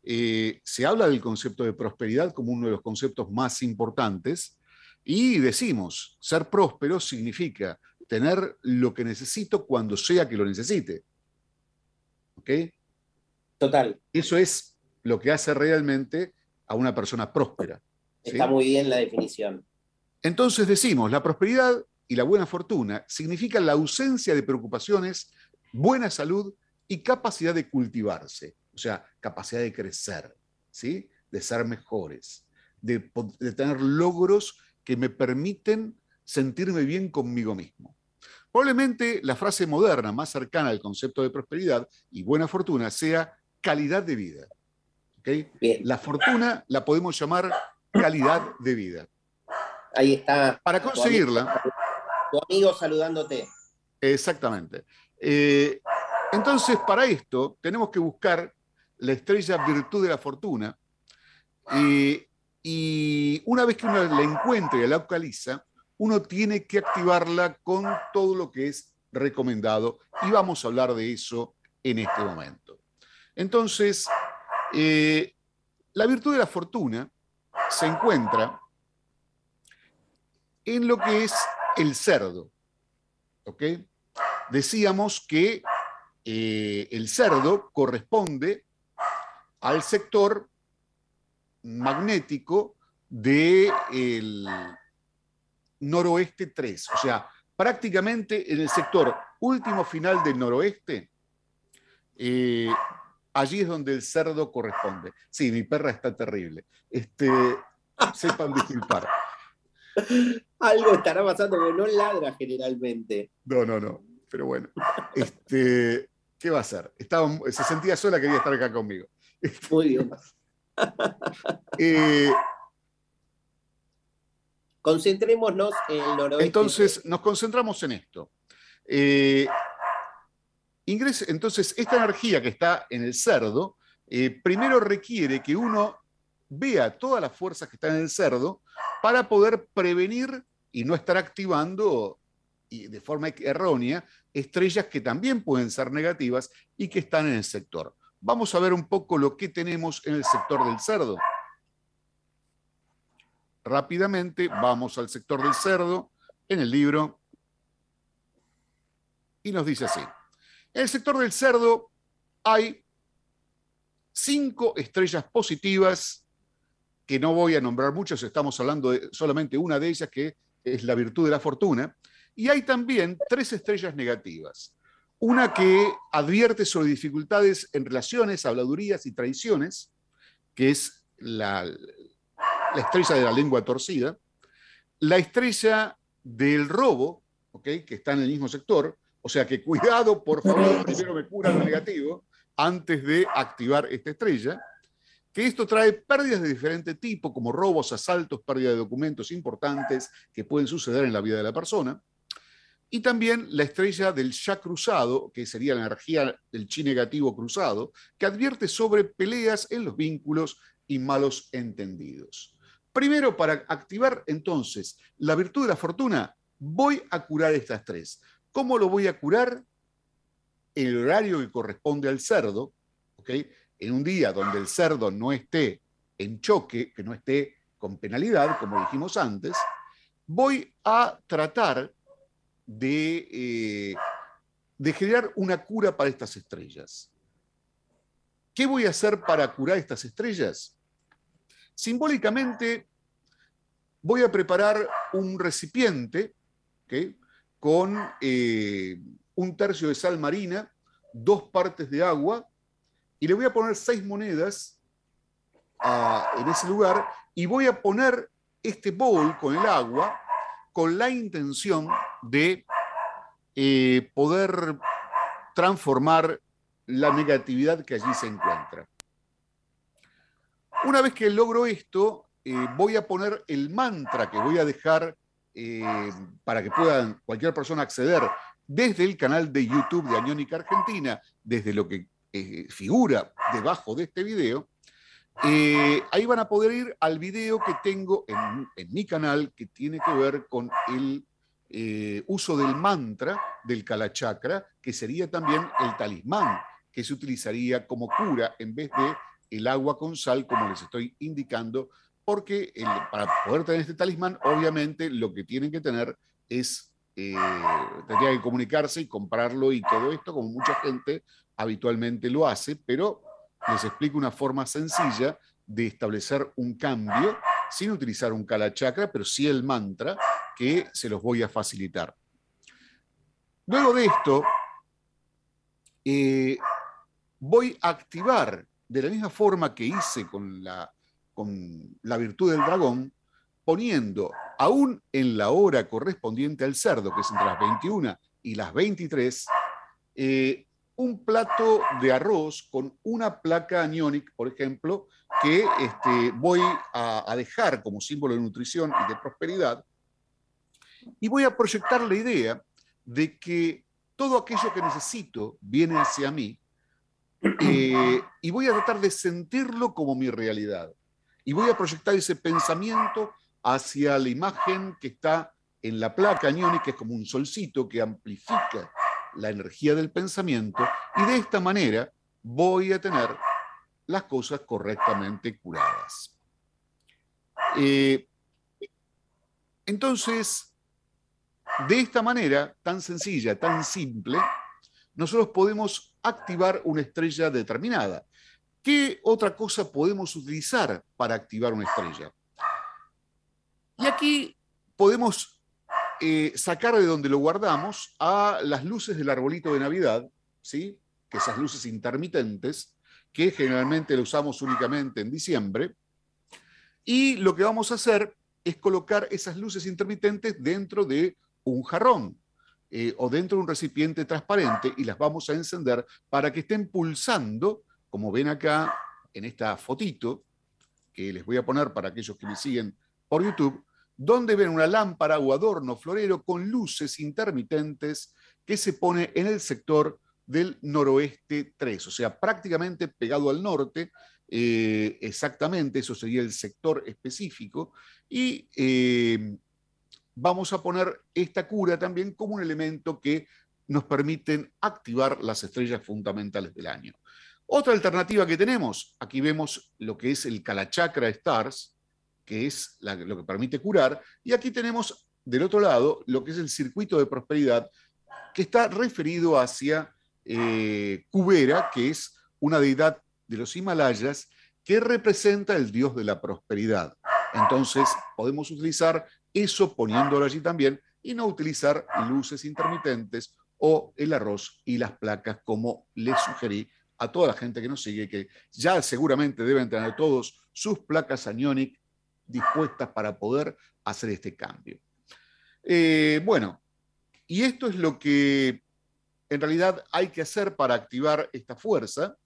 Speaker 2: eh, se habla del concepto de prosperidad como uno de los conceptos más importantes y decimos, ser próspero significa tener lo que necesito cuando sea que lo necesite. ¿Ok?
Speaker 3: Total.
Speaker 2: Eso es lo que hace realmente a una persona próspera.
Speaker 3: Está muy bien la definición.
Speaker 2: Entonces decimos, la prosperidad y la buena fortuna significan la ausencia de preocupaciones, buena salud y capacidad de cultivarse, o sea, capacidad de crecer, ¿sí? de ser mejores, de, de tener logros que me permiten sentirme bien conmigo mismo. Probablemente la frase moderna más cercana al concepto de prosperidad y buena fortuna sea calidad de vida. ¿okay? La fortuna la podemos llamar calidad de vida.
Speaker 3: Ahí está.
Speaker 2: Para conseguirla.
Speaker 3: Tu amigo, saludándote.
Speaker 2: Exactamente. Eh, entonces, para esto, tenemos que buscar la estrella virtud de la fortuna. y una vez que uno la encuentra y la localiza, uno tiene que activarla con todo lo que es recomendado. Y vamos a hablar de eso en este momento. Entonces, eh, la virtud de la fortuna se encuentra en lo que es el cerdo. ¿Ok? Decíamos que eh, el cerdo corresponde al sector magnético del noroeste 3, o sea, prácticamente en el sector último final del noroeste, eh, allí es donde el cerdo corresponde. Sí, mi perra está terrible. Este, sepan disculpar.
Speaker 3: Algo estará pasando, porque no ladra generalmente.
Speaker 2: No, no, no. Pero bueno. Este, ¿Qué va a hacer? Estaba, se sentía sola, quería estar acá conmigo.
Speaker 3: Muy bien. Eh, Concentrémonos en el noroeste.
Speaker 2: Entonces, nos concentramos en esto. Eh, entonces, esta energía que está en el cerdo, eh, primero requiere que uno vea todas las fuerzas que están en el cerdo para poder prevenir y no estar activando de forma errónea estrellas que también pueden ser negativas y que están en el sector. Vamos a ver un poco lo que tenemos en el sector del cerdo. Rápidamente vamos al sector del cerdo en el libro y nos dice así. En el sector del cerdo hay cinco estrellas positivas, que no voy a nombrar muchas, estamos hablando de solamente una de ellas, que es la virtud de la fortuna, y hay también tres estrellas negativas. Una que advierte sobre dificultades en relaciones, habladurías y traiciones, que es la, la estrella de la lengua torcida. La estrella del robo, que está en el mismo sector, o sea que cuidado, por favor, primero me cura lo negativo antes de activar esta estrella, que esto trae pérdidas de diferente tipo, como robos, asaltos, pérdida de documentos importantes que pueden suceder en la vida de la persona. Y también la estrella del ya cruzado, que sería la energía del chi negativo cruzado, que advierte sobre peleas en los vínculos y malos entendidos. Primero, para activar entonces la virtud de la fortuna, voy a curar estas tres. ¿Cómo lo voy a curar? El horario que corresponde al cerdo, ¿ok? En un día donde el cerdo no esté en choque, que no esté con penalidad, como dijimos antes, voy a tratar de eh, de generar una cura para estas estrellas. ¿Qué voy a hacer para curar estas estrellas? Simbólicamente, voy a preparar un recipiente con eh, un tercio de sal marina, dos partes de agua, y le voy a poner seis monedas en ese lugar, y voy a poner este bowl con el agua con la intención de eh, poder transformar la negatividad que allí se encuentra. Una vez que logro esto, eh, voy a poner el mantra que voy a dejar eh, para que puedan cualquier persona acceder desde el canal de YouTube de Añónica Argentina, desde lo que figura debajo de este video, ahí van a poder ir al video que tengo en, mi canal que tiene que ver con el eh, uso del mantra del Kalachakra, que sería también el talismán que se utilizaría como cura en vez de el agua con sal, como les estoy indicando, porque para poder tener este talismán, obviamente lo que tienen que tener es, eh, tendría que comunicarse y comprarlo y todo esto, como mucha gente habitualmente lo hace, pero les explico una forma sencilla de establecer un cambio sin utilizar un kalachakra, pero sí el mantra, que se los voy a facilitar. Luego de esto, eh, voy a activar de la misma forma que hice con la, con la virtud del dragón, poniendo aún en la hora correspondiente al cerdo, que es entre las 21 y las 23, eh, un plato de arroz con una placa anionic, por ejemplo, que este, voy a, dejar como símbolo de nutrición y de prosperidad, y voy a proyectar la idea de que todo aquello que necesito viene hacia mí eh, y voy a tratar de sentirlo como mi realidad. Y voy a proyectar ese pensamiento hacia la imagen que está en la placa aniónica, que es como un solcito que amplifica la energía del pensamiento, y de esta manera voy a tener las cosas correctamente curadas. Eh, entonces, de esta manera, tan sencilla, tan simple, nosotros podemos activar una estrella determinada. ¿Qué otra cosa podemos utilizar para activar una estrella? Y aquí podemos eh, sacar de donde lo guardamos a las luces del arbolito de Navidad, ¿sí? que esas luces intermitentes, que generalmente lo usamos únicamente en diciembre. Y lo que vamos a hacer es colocar esas luces intermitentes dentro de un jarrón eh, o dentro de un recipiente transparente y las vamos a encender para que estén pulsando, como ven acá en esta fotito, que les voy a poner para aquellos que me siguen por YouTube, donde ven una lámpara o adorno florero con luces intermitentes que se pone en el sector del noroeste 3, o sea, prácticamente pegado al norte, eh, exactamente, eso sería el sector específico, y eh, vamos a poner esta cura también como un elemento que nos permiten activar las estrellas fundamentales del año. Otra alternativa que tenemos, aquí vemos lo que es el Kalachakra Stars, que es lo que permite curar, y aquí tenemos del otro lado lo que es el circuito de prosperidad, que está referido hacia eh, Kubera, que es una deidad de los Himalayas que representa el dios de la prosperidad. Entonces podemos utilizar eso poniéndolo allí también y no utilizar luces intermitentes o el arroz y las placas como les sugerí a toda la gente que nos sigue, que ya seguramente deben tener todos sus placas Anionic dispuestas para poder hacer este cambio. Eh, bueno, y esto es lo que en realidad hay que hacer para activar esta fuerza.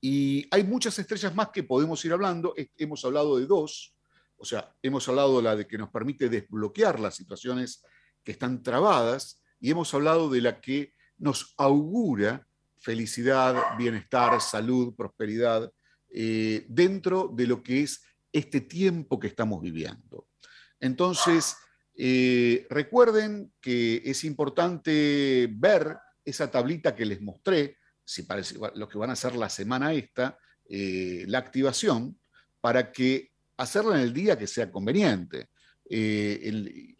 Speaker 2: Y hay muchas estrellas más que podemos ir hablando. Hemos hablado de dos. O sea, hemos hablado de la de que nos permite desbloquear las situaciones que están trabadas y hemos hablado de la que nos augura felicidad, bienestar, salud, prosperidad eh, dentro de lo que es este tiempo que estamos viviendo. Entonces, eh, recuerden que es importante ver esa tablita que les mostré, si parece lo que van a hacer la semana esta, eh, la activación, para que hacerla en el día que sea conveniente.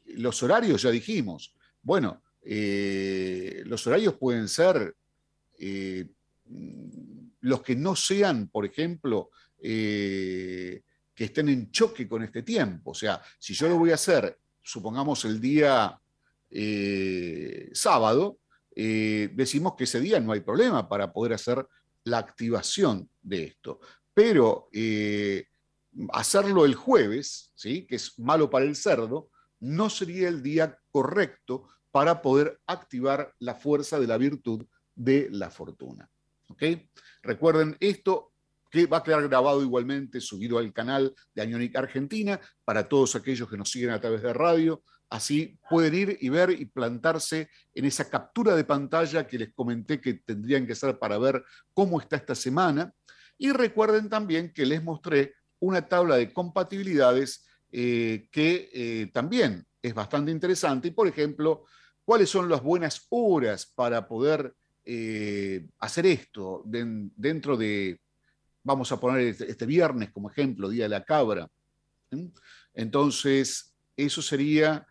Speaker 2: Los horarios ya dijimos. Bueno, eh, los horarios pueden ser eh, los que no sean, por ejemplo, que estén en choque con este tiempo. O sea, si yo lo voy a hacer, supongamos el día sábado, decimos que ese día no hay problema para poder hacer la activación de esto. Pero hacerlo el jueves, ¿sí? que es malo para el cerdo, no sería el día correcto para poder activar la fuerza de la virtud de la fortuna. ¿ok? Recuerden esto que va a quedar grabado igualmente, subido al canal de Añonic Argentina, para todos aquellos que nos siguen a través de radio. Así pueden ir y ver y plantarse en esa captura de pantalla que les comenté que tendrían que hacer para ver cómo está esta semana. Y recuerden también que les mostré una tabla de compatibilidades eh, que eh, también es bastante interesante. Y, por ejemplo, cuáles son las buenas horas para poder eh, hacer esto dentro de, vamos a poner este, este, viernes como ejemplo, Día de la Cabra. Entonces, eso sería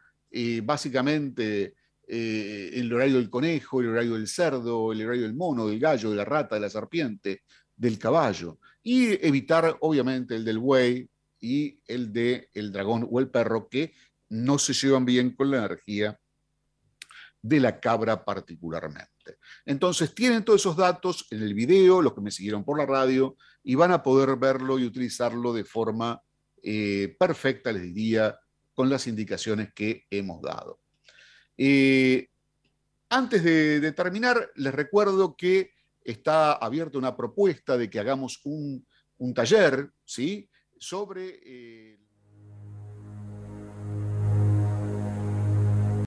Speaker 2: básicamente el horario del conejo, el horario del cerdo, el horario del mono, del gallo, de la rata, de la serpiente, del caballo y evitar obviamente el del buey y el de el dragón o el perro que no se llevan bien con la energía de la cabra particularmente. Entonces tienen todos esos datos en el video, los que me siguieron por la radio, y van a poder verlo y utilizarlo de forma eh, perfecta, les diría, con las indicaciones que hemos dado. Eh, antes de terminar, les recuerdo que está abierta una propuesta de que hagamos un, taller ¿sí? sobre... Eh,